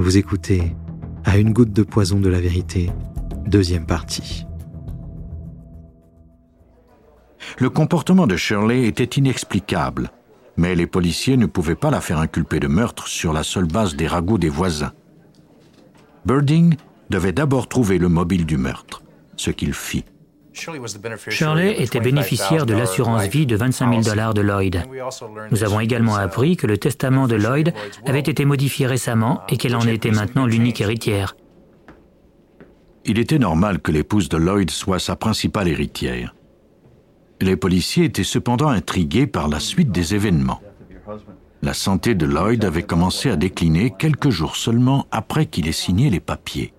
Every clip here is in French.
Vous écoutez À une goutte de poison de la vérité, deuxième partie. Le comportement de Shirley était inexplicable, mais les policiers ne pouvaient pas la faire inculper de meurtre sur la seule base des ragots des voisins. Birding devait d'abord trouver le mobile du meurtre, ce qu'il fit. Shirley était bénéficiaire de l'assurance vie de 25 000 dollars de Lloyd. Nous avons également appris que le testament de Lloyd avait été modifié récemment et qu'elle en était maintenant l'unique héritière. Il était normal que l'épouse de Lloyd soit sa principale héritière. Les policiers étaient cependant intrigués par la suite des événements. La santé de Lloyd avait commencé à décliner quelques jours seulement après qu'il ait signé les papiers.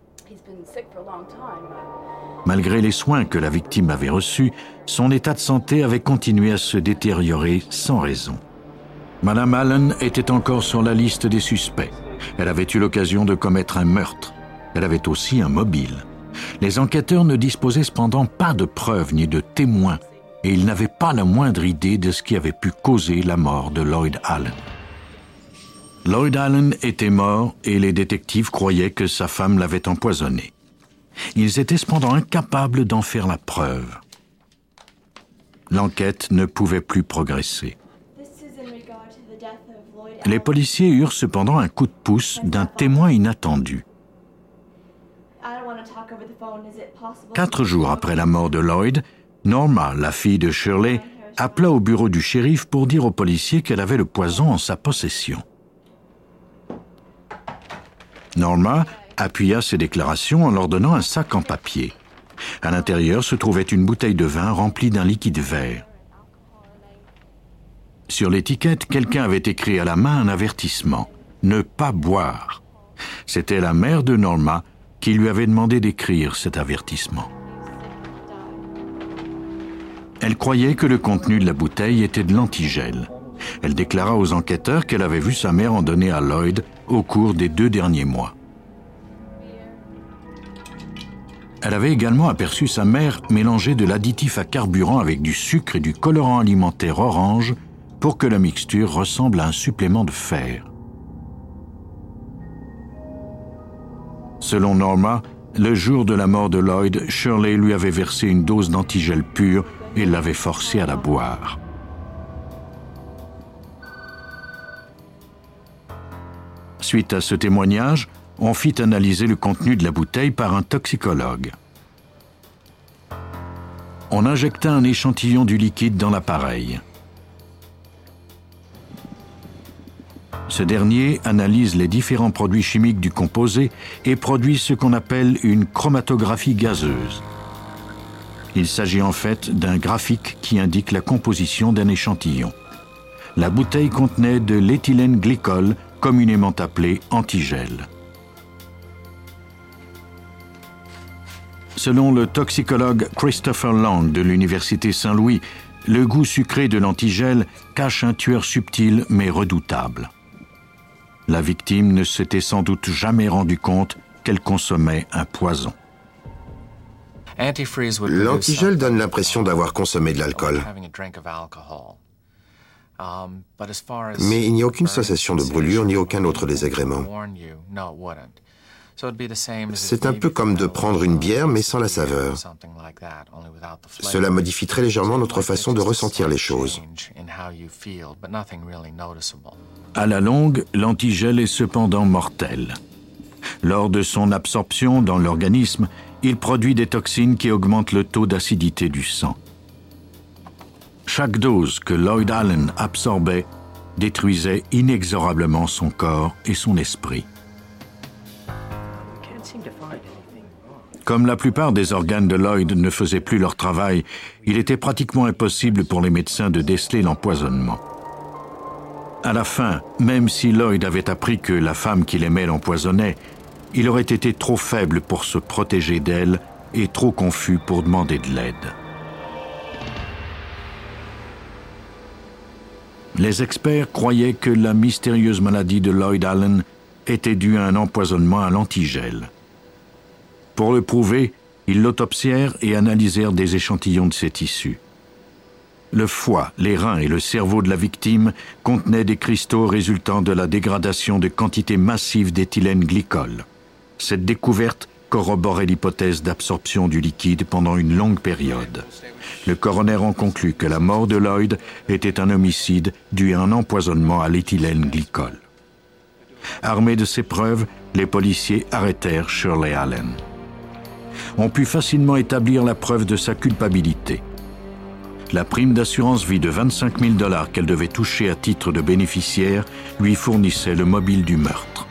Malgré les soins que la victime avait reçus, son état de santé avait continué à se détériorer sans raison. Madame Allen était encore sur la liste des suspects. Elle avait eu l'occasion de commettre un meurtre. Elle avait aussi un mobile. Les enquêteurs ne disposaient cependant pas de preuves ni de témoins et ils n'avaient pas la moindre idée de ce qui avait pu causer la mort de Lloyd Allen. Lloyd Allen était mort et les détectives croyaient que sa femme l'avait empoisonné. Ils étaient cependant incapables d'en faire la preuve. L'enquête ne pouvait plus progresser. Les policiers eurent cependant un coup de pouce d'un témoin inattendu. Quatre jours après la mort de Lloyd, Norma, la fille de Shirley, appela au bureau du shérif pour dire aux policiers qu'elle avait le poison en sa possession. Norma appuya ses déclarations en leur donnant un sac en papier. À l'intérieur se trouvait une bouteille de vin remplie d'un liquide vert. Sur l'étiquette, quelqu'un avait écrit à la main un avertissement Ne pas boire. C'était la mère de Norma qui lui avait demandé d'écrire cet avertissement. Elle croyait que le contenu de la bouteille était de l'antigel. Elle déclara aux enquêteurs qu'elle avait vu sa mère en donner à Lloyd au cours des deux derniers mois. Elle avait également aperçu sa mère mélanger de l'additif à carburant avec du sucre et du colorant alimentaire orange pour que la mixture ressemble à un supplément de fer. Selon Norma, le jour de la mort de Lloyd, Shirley lui avait versé une dose d'antigel pur et l'avait forcé à la boire. Suite à ce témoignage, on fit analyser le contenu de la bouteille par un toxicologue. On injecta un échantillon du liquide dans l'appareil. Ce dernier analyse les différents produits chimiques du composé et produit ce qu'on appelle une chromatographie gazeuse. Il s'agit en fait d'un graphique qui indique la composition d'un échantillon. La bouteille contenait de l'éthylène glycol, communément appelé antigel. Selon le toxicologue Christopher Long de l'Université Saint-Louis, le goût sucré de l'antigel cache un tueur subtil mais redoutable. La victime ne s'était sans doute jamais rendu compte qu'elle consommait un poison. L'antigel donne l'impression d'avoir consommé de l'alcool. Um, mais il n'y a aucune sensation de brûlure ni aucun autre désagrément. C'est un peu comme de prendre une bière mais sans la saveur. Cela modifie très légèrement notre façon de ressentir les choses. À la longue, l'antigel est cependant mortel. Lors de son absorption dans l'organisme, il produit des toxines qui augmentent le taux d'acidité du sang. Chaque dose que Lloyd Allen absorbait détruisait inexorablement son corps et son esprit. Comme la plupart des organes de Lloyd ne faisaient plus leur travail, il était pratiquement impossible pour les médecins de déceler l'empoisonnement. À la fin, même si Lloyd avait appris que la femme qu'il aimait l'empoisonnait, il aurait été trop faible pour se protéger d'elle et trop confus pour demander de l'aide. Les experts croyaient que la mystérieuse maladie de Lloyd Allen était due à un empoisonnement à l'antigel. Pour le prouver, ils l'autopsièrent et analysèrent des échantillons de ses tissus. Le foie, les reins et le cerveau de la victime contenaient des cristaux résultant de la dégradation de quantités massives d'éthylène glycol. Cette découverte corroborait l'hypothèse d'absorption du liquide pendant une longue période. Le coroner en conclut que la mort de Lloyd était un homicide dû à un empoisonnement à l'éthylène glycol. Armés de ces preuves, les policiers arrêtèrent Shirley Allen. On put facilement établir la preuve de sa culpabilité. La prime d'assurance vie de 25 000 dollars qu'elle devait toucher à titre de bénéficiaire lui fournissait le mobile du meurtre.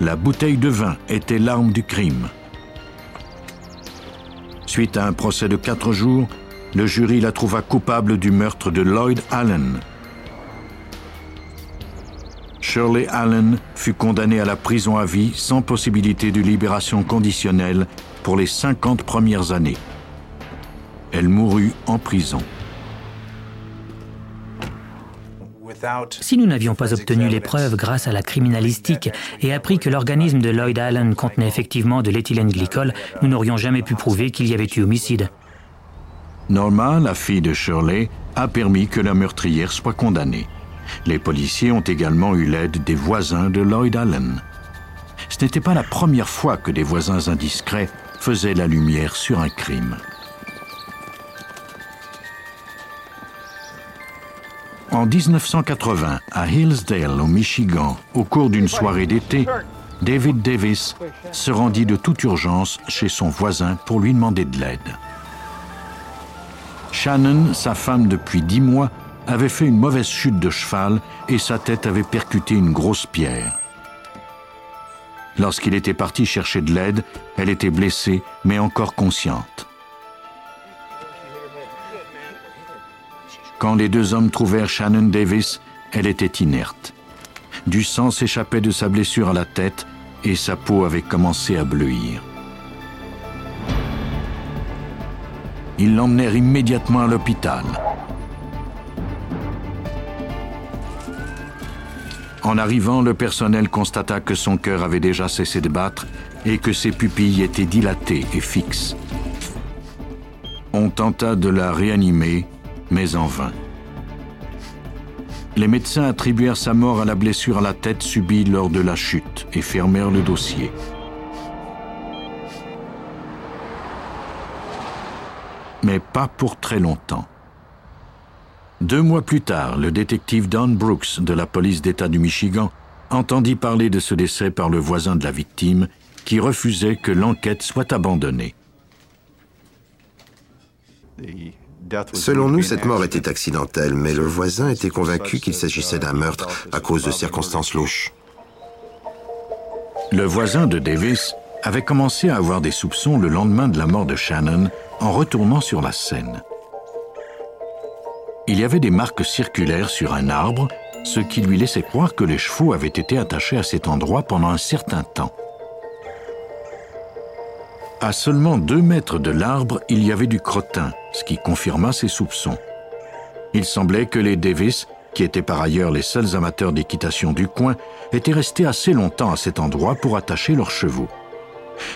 La bouteille de vin était l'arme du crime. Suite à un procès de quatre jours, le jury la trouva coupable du meurtre de Lloyd Allen. Shirley Allen fut condamnée à la prison à vie sans possibilité de libération conditionnelle pour les 50 premières années. Elle mourut en prison. Si nous n'avions pas obtenu les preuves grâce à la criminalistique et appris que l'organisme de Lloyd Allen contenait effectivement de l'éthylène glycol, nous n'aurions jamais pu prouver qu'il y avait eu homicide. Norma, la fille de Shirley, a permis que la meurtrière soit condamnée. Les policiers ont également eu l'aide des voisins de Lloyd Allen. Ce n'était pas la première fois que des voisins indiscrets faisaient la lumière sur un crime. En 1980, à Hillsdale, au Michigan, au cours d'une soirée d'été, David Davis se rendit de toute urgence chez son voisin pour lui demander de l'aide. Shannon, sa femme depuis dix mois, avait fait une mauvaise chute de cheval et sa tête avait percuté une grosse pierre. Lorsqu'il était parti chercher de l'aide, elle était blessée mais encore consciente. Quand les deux hommes trouvèrent Shannon Davis, elle était inerte. Du sang s'échappait de sa blessure à la tête et sa peau avait commencé à bleuir. Ils l'emmenèrent immédiatement à l'hôpital. En arrivant, le personnel constata que son cœur avait déjà cessé de battre et que ses pupilles étaient dilatées et fixes. On tenta de la réanimer, mais en vain. Les médecins attribuèrent sa mort à la blessure à la tête subie lors de la chute et fermèrent le dossier. Mais pas pour très longtemps. Deux mois plus tard, le détective Don Brooks de la police d'État du Michigan entendit parler de ce décès par le voisin de la victime qui refusait que l'enquête soit abandonnée. Selon nous, cette mort était accidentelle, mais le voisin était convaincu qu'il s'agissait d'un meurtre à cause de circonstances louches. Le voisin de Davis avait commencé à avoir des soupçons le lendemain de la mort de Shannon en retournant sur la scène. Il y avait des marques circulaires sur un arbre, ce qui lui laissait croire que les chevaux avaient été attachés à cet endroit pendant un certain temps. À seulement deux mètres de l'arbre, il y avait du crottin, ce qui confirma ses soupçons. Il semblait que les Davis, qui étaient par ailleurs les seuls amateurs d'équitation du coin, étaient restés assez longtemps à cet endroit pour attacher leurs chevaux.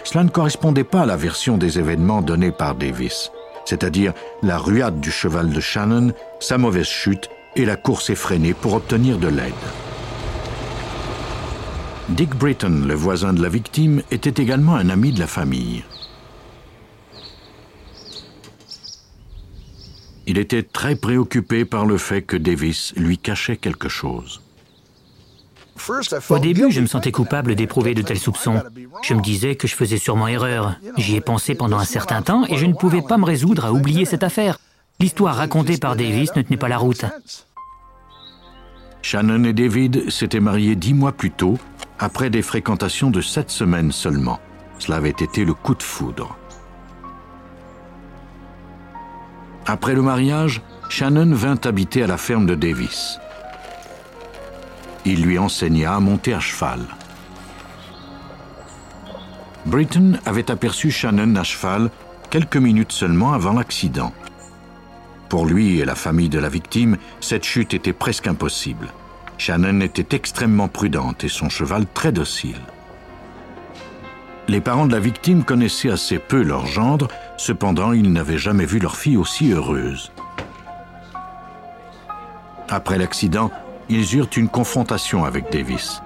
Cela ne correspondait pas à la version des événements donnée par Davis, c'est-à-dire la ruade du cheval de Shannon, sa mauvaise chute et la course effrénée pour obtenir de l'aide. Dick Britton, le voisin de la victime, était également un ami de la famille. Il était très préoccupé par le fait que Davis lui cachait quelque chose. Au début, je me sentais coupable d'éprouver de tels soupçons. Je me disais que je faisais sûrement erreur. J'y ai pensé pendant un certain temps et je ne pouvais pas me résoudre à oublier cette affaire. L'histoire racontée par Davis ne tenait pas la route. Shannon et David s'étaient mariés dix mois plus tôt, après des fréquentations de sept semaines seulement. Cela avait été le coup de foudre. Après le mariage, Shannon vint habiter à la ferme de Davis. Il lui enseigna à monter à cheval. Britton avait aperçu Shannon à cheval quelques minutes seulement avant l'accident. Pour lui et la famille de la victime, cette chute était presque impossible. Shannon était extrêmement prudente et son cheval très docile. Les parents de la victime connaissaient assez peu leur gendre, cependant ils n'avaient jamais vu leur fille aussi heureuse. Après l'accident, ils eurent une confrontation avec Davis.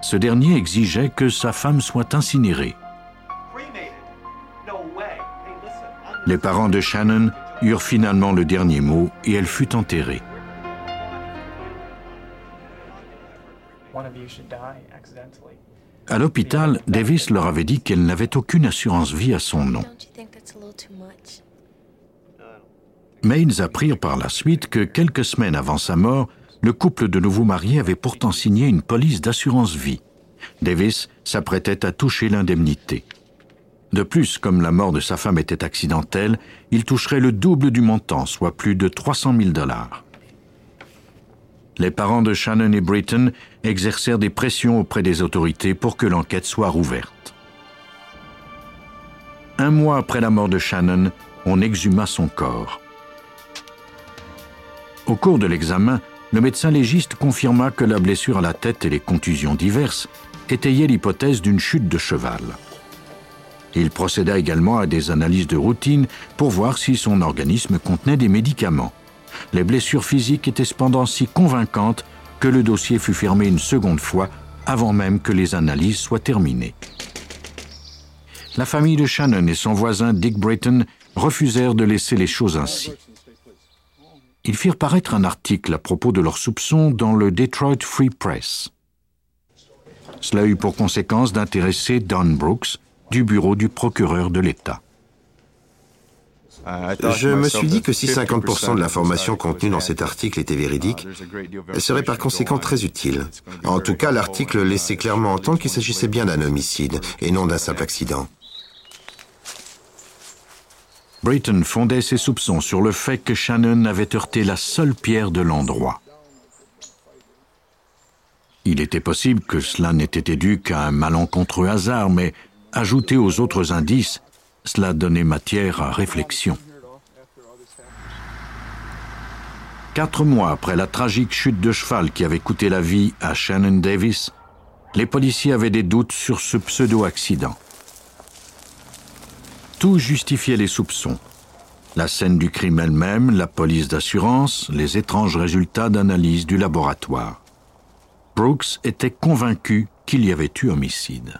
Ce dernier exigeait que sa femme soit incinérée. Les parents de Shannon eurent finalement le dernier mot et elle fut enterrée. À l'hôpital, Davis leur avait dit qu'elle n'avait aucune assurance vie à son nom. Mais ils apprirent par la suite que quelques semaines avant sa mort, le couple de nouveaux mariés avait pourtant signé une police d'assurance vie. Davis s'apprêtait à toucher l'indemnité. De plus, comme la mort de sa femme était accidentelle, il toucherait le double du montant, soit plus de 300 000 dollars. Les parents de Shannon et Britton exercèrent des pressions auprès des autorités pour que l'enquête soit rouverte. Un mois après la mort de Shannon, on exhuma son corps. Au cours de l'examen, le médecin légiste confirma que la blessure à la tête et les contusions diverses étayaient l'hypothèse d'une chute de cheval. Il procéda également à des analyses de routine pour voir si son organisme contenait des médicaments. Les blessures physiques étaient cependant si convaincantes que le dossier fut fermé une seconde fois avant même que les analyses soient terminées. La famille de Shannon et son voisin Dick Britton refusèrent de laisser les choses ainsi ils firent paraître un article à propos de leurs soupçons dans le Detroit Free Press. Cela eut pour conséquence d'intéresser Don Brooks du bureau du procureur de l'État. Je me suis dit que si 50% de l'information contenue dans cet article était véridique, elle serait par conséquent très utile. En tout cas, l'article laissait clairement entendre qu'il s'agissait bien d'un homicide et non d'un simple accident. Britton fondait ses soupçons sur le fait que Shannon avait heurté la seule pierre de l'endroit. Il était possible que cela n'ait été dû qu'à un malencontreux hasard, mais ajouté aux autres indices, cela donnait matière à réflexion. Quatre mois après la tragique chute de cheval qui avait coûté la vie à Shannon Davis, les policiers avaient des doutes sur ce pseudo-accident. Tout justifiait les soupçons. La scène du crime elle-même, la police d'assurance, les étranges résultats d'analyse du laboratoire. Brooks était convaincu qu'il y avait eu homicide.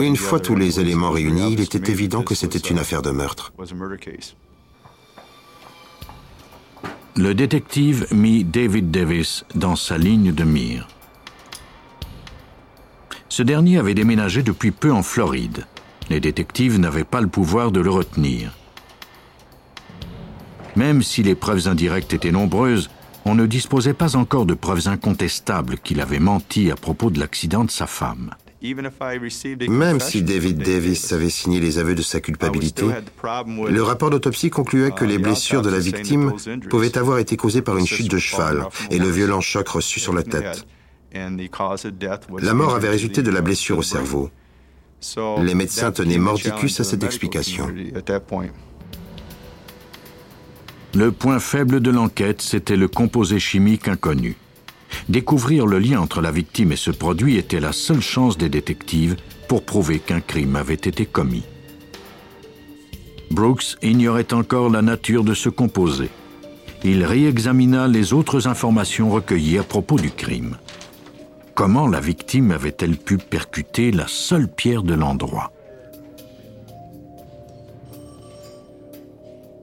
Une fois tous les éléments réunis, il était évident que c'était une affaire de meurtre. Le détective mit David Davis dans sa ligne de mire. Ce dernier avait déménagé depuis peu en Floride. Les détectives n'avaient pas le pouvoir de le retenir. Même si les preuves indirectes étaient nombreuses, on ne disposait pas encore de preuves incontestables qu'il avait menti à propos de l'accident de sa femme. Même si David Davis avait signé les aveux de sa culpabilité, le rapport d'autopsie concluait que les blessures de la victime pouvaient avoir été causées par une chute de cheval et le violent choc reçu sur la tête. La mort avait résulté de la blessure au cerveau. Les médecins tenaient mordicus à cette explication. Le point faible de l'enquête, c'était le composé chimique inconnu. Découvrir le lien entre la victime et ce produit était la seule chance des détectives pour prouver qu'un crime avait été commis. Brooks ignorait encore la nature de ce composé. Il réexamina les autres informations recueillies à propos du crime. Comment la victime avait-elle pu percuter la seule pierre de l'endroit?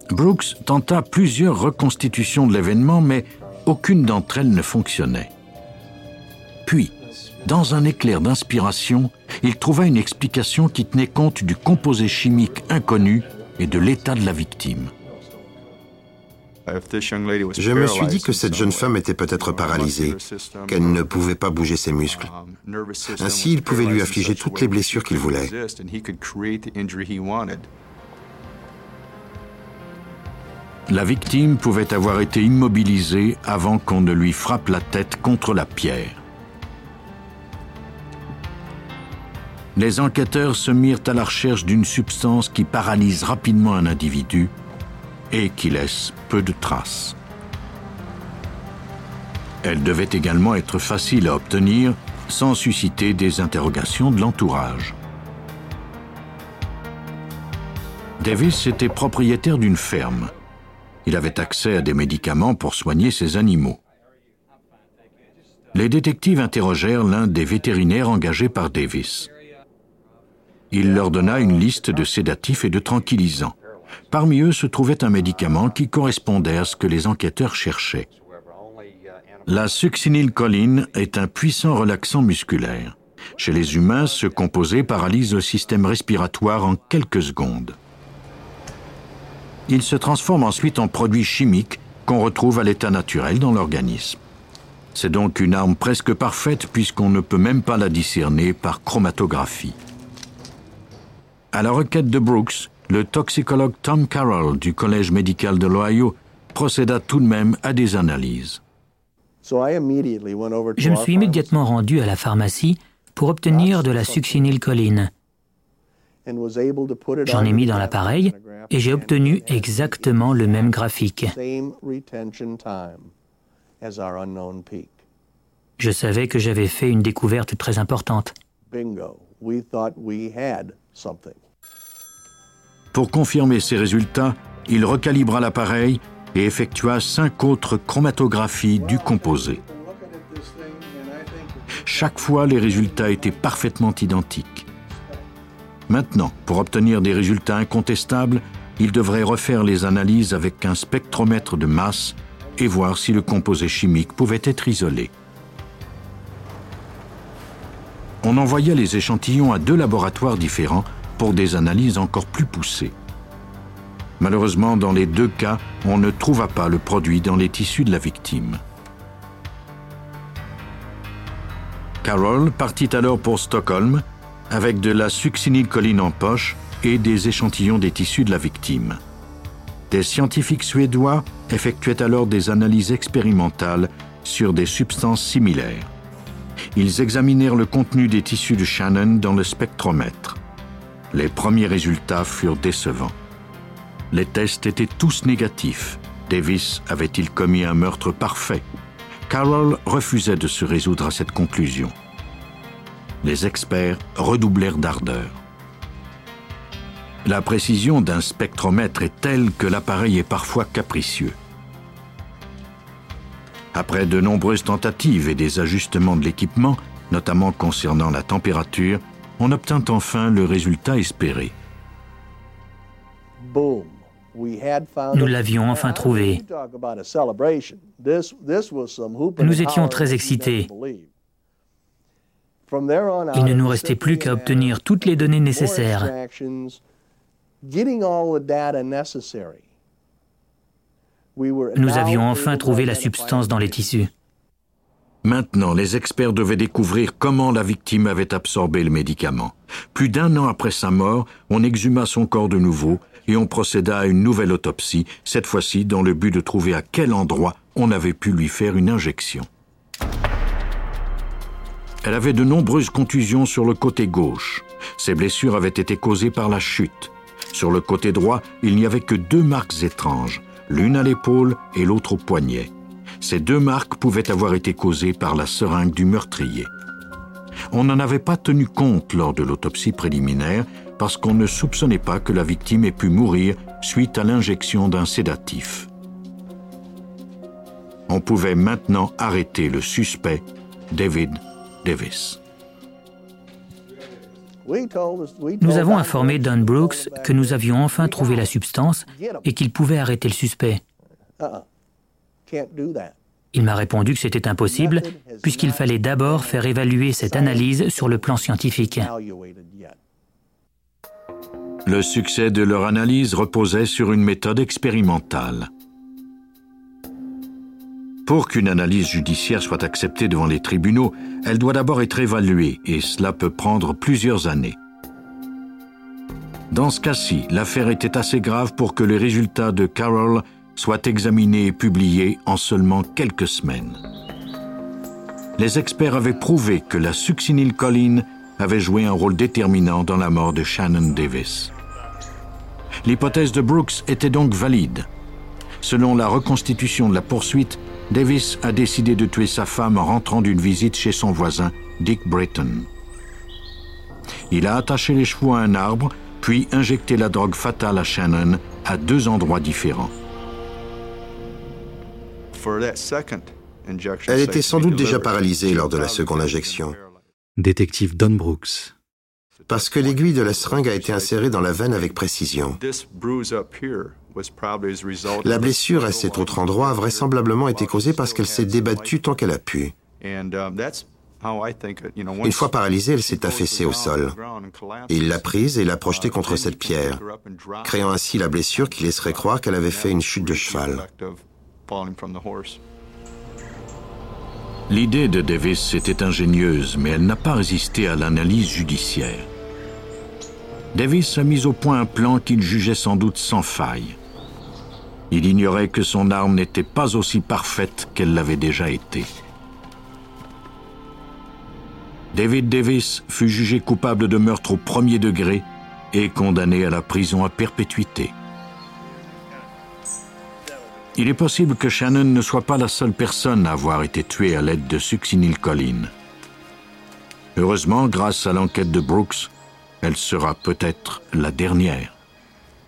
Brooks tenta plusieurs reconstitutions de l'événement, mais aucune d'entre elles ne fonctionnait. Puis, dans un éclair d'inspiration, il trouva une explication qui tenait compte du composé chimique inconnu et de l'état de la victime. Je me suis dit que cette jeune femme était peut-être paralysée, qu'elle ne pouvait pas bouger ses muscles. Ainsi, il pouvait lui affliger toutes les blessures qu'il voulait. La victime pouvait avoir été immobilisée avant qu'on ne lui frappe la tête contre la pierre. Les enquêteurs se mirent à la recherche d'une substance qui paralyse rapidement un individu et qui laisse peu de traces. Elle devait également être facile à obtenir sans susciter des interrogations de l'entourage. Davis était propriétaire d'une ferme. Il avait accès à des médicaments pour soigner ses animaux. Les détectives interrogèrent l'un des vétérinaires engagés par Davis. Il leur donna une liste de sédatifs et de tranquillisants. Parmi eux se trouvait un médicament qui correspondait à ce que les enquêteurs cherchaient. La succinylcholine est un puissant relaxant musculaire. Chez les humains, ce composé paralyse le système respiratoire en quelques secondes. Il se transforme ensuite en produit chimique qu'on retrouve à l'état naturel dans l'organisme. C'est donc une arme presque parfaite puisqu'on ne peut même pas la discerner par chromatographie. À la requête de Brooks, le toxicologue Tom Carroll du Collège médical de l'Ohio procéda tout de même à des analyses. Je me suis immédiatement rendu à la pharmacie pour obtenir de la succinylcholine. J'en ai mis dans l'appareil et j'ai obtenu exactement le même graphique. Je savais que j'avais fait une découverte très importante. Pour confirmer ces résultats, il recalibra l'appareil et effectua cinq autres chromatographies du composé. Chaque fois, les résultats étaient parfaitement identiques. Maintenant, pour obtenir des résultats incontestables, il devrait refaire les analyses avec un spectromètre de masse et voir si le composé chimique pouvait être isolé. On envoya les échantillons à deux laboratoires différents pour des analyses encore plus poussées. Malheureusement, dans les deux cas, on ne trouva pas le produit dans les tissus de la victime. Carroll partit alors pour Stockholm avec de la succinylcholine en poche et des échantillons des tissus de la victime. Des scientifiques suédois effectuaient alors des analyses expérimentales sur des substances similaires. Ils examinèrent le contenu des tissus de Shannon dans le spectromètre. Les premiers résultats furent décevants. Les tests étaient tous négatifs. Davis avait-il commis un meurtre parfait? Carroll refusait de se résoudre à cette conclusion. Les experts redoublèrent d'ardeur. La précision d'un spectromètre est telle que l'appareil est parfois capricieux. Après de nombreuses tentatives et des ajustements de l'équipement, notamment concernant la température, on obtint enfin le résultat espéré. Nous l'avions enfin trouvé. Nous étions très excités. Il ne nous restait plus qu'à obtenir toutes les données nécessaires. Nous avions enfin trouvé la substance dans les tissus. Maintenant, les experts devaient découvrir comment la victime avait absorbé le médicament. Plus d'un an après sa mort, on exhuma son corps de nouveau et on procéda à une nouvelle autopsie, cette fois-ci dans le but de trouver à quel endroit on avait pu lui faire une injection. Elle avait de nombreuses contusions sur le côté gauche. Ses blessures avaient été causées par la chute. Sur le côté droit, il n'y avait que deux marques étranges, l'une à l'épaule et l'autre au poignet. Ces deux marques pouvaient avoir été causées par la seringue du meurtrier. On n'en avait pas tenu compte lors de l'autopsie préliminaire parce qu'on ne soupçonnait pas que la victime ait pu mourir suite à l'injection d'un sédatif. On pouvait maintenant arrêter le suspect, David Davis. Nous avons informé Don Brooks que nous avions enfin trouvé la substance et qu'il pouvait arrêter le suspect. Il m'a répondu que c'était impossible puisqu'il fallait d'abord faire évaluer cette analyse sur le plan scientifique. Le succès de leur analyse reposait sur une méthode expérimentale. Pour qu'une analyse judiciaire soit acceptée devant les tribunaux, elle doit d'abord être évaluée et cela peut prendre plusieurs années. Dans ce cas-ci, l'affaire était assez grave pour que les résultats de Carroll soient examinés et publiés en seulement quelques semaines. Les experts avaient prouvé que la succinylcholine avait joué un rôle déterminant dans la mort de Shannon Davis. L'hypothèse de Brooks était donc valide. Selon la reconstitution de la poursuite, Davis a décidé de tuer sa femme en rentrant d'une visite chez son voisin, Dick Britton. Il a attaché les chevaux à un arbre, puis injecté la drogue fatale à Shannon à deux endroits différents. Elle était sans doute déjà paralysée lors de la seconde injection. Détective Don Brooks. Parce que l'aiguille de la seringue a été insérée dans la veine avec précision. La blessure à cet autre endroit a vraisemblablement été causée parce qu'elle s'est débattue tant qu'elle a pu. Une fois paralysée, elle s'est affaissée au sol. Il l'a prise et l'a projetée contre cette pierre, créant ainsi la blessure qui laisserait croire qu'elle avait fait une chute de cheval. L'idée de Davis était ingénieuse, mais elle n'a pas résisté à l'analyse judiciaire. Davis a mis au point un plan qu'il jugeait sans doute sans faille. Il ignorait que son arme n'était pas aussi parfaite qu'elle l'avait déjà été. David Davis fut jugé coupable de meurtre au premier degré et condamné à la prison à perpétuité. Il est possible que Shannon ne soit pas la seule personne à avoir été tuée à l'aide de succinylcholine. Heureusement, grâce à l'enquête de Brooks, elle sera peut-être la dernière.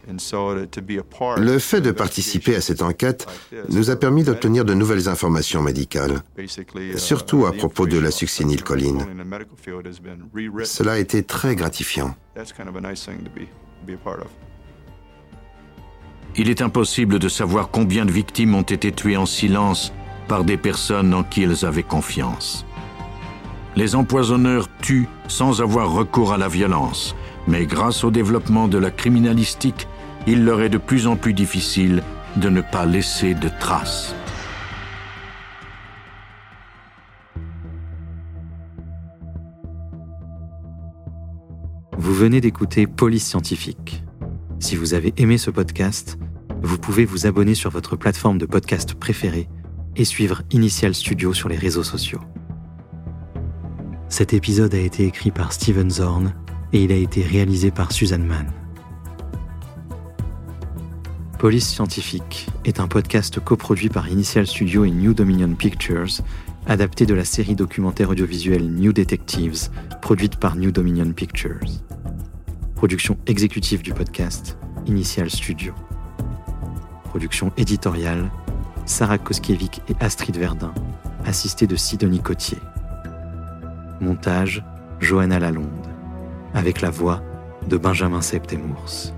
Le fait de participer à cette enquête nous a permis d'obtenir de nouvelles informations médicales, surtout à propos de la succinylcholine. Cela a été très gratifiant. Il est impossible de savoir combien de victimes ont été tuées en silence par des personnes en qui elles avaient confiance. Les empoisonneurs tuent sans avoir recours à la violence, mais grâce au développement de la criminalistique, il leur est de plus en plus difficile de ne pas laisser de traces. Vous venez d'écouter Police Scientifique. Si vous avez aimé ce podcast, vous pouvez vous abonner sur votre plateforme de podcast préférée et suivre Initial Studio sur les réseaux sociaux. Cet épisode a été écrit par Steven Zorn et il a été réalisé par Suzanne Mann. Police Scientifique est un podcast coproduit par Initial Studio et New Dominion Pictures, adapté de la série documentaire audiovisuelle New Detectives, produite par New Dominion Pictures. Production exécutive du podcast, Initial Studio. Production éditoriale, Sarah Koskiewicz et Astrid Verdun, assistée de Sidonie Cotier. Montage, Johanna Lalonde, avec la voix de Benjamin Septemours.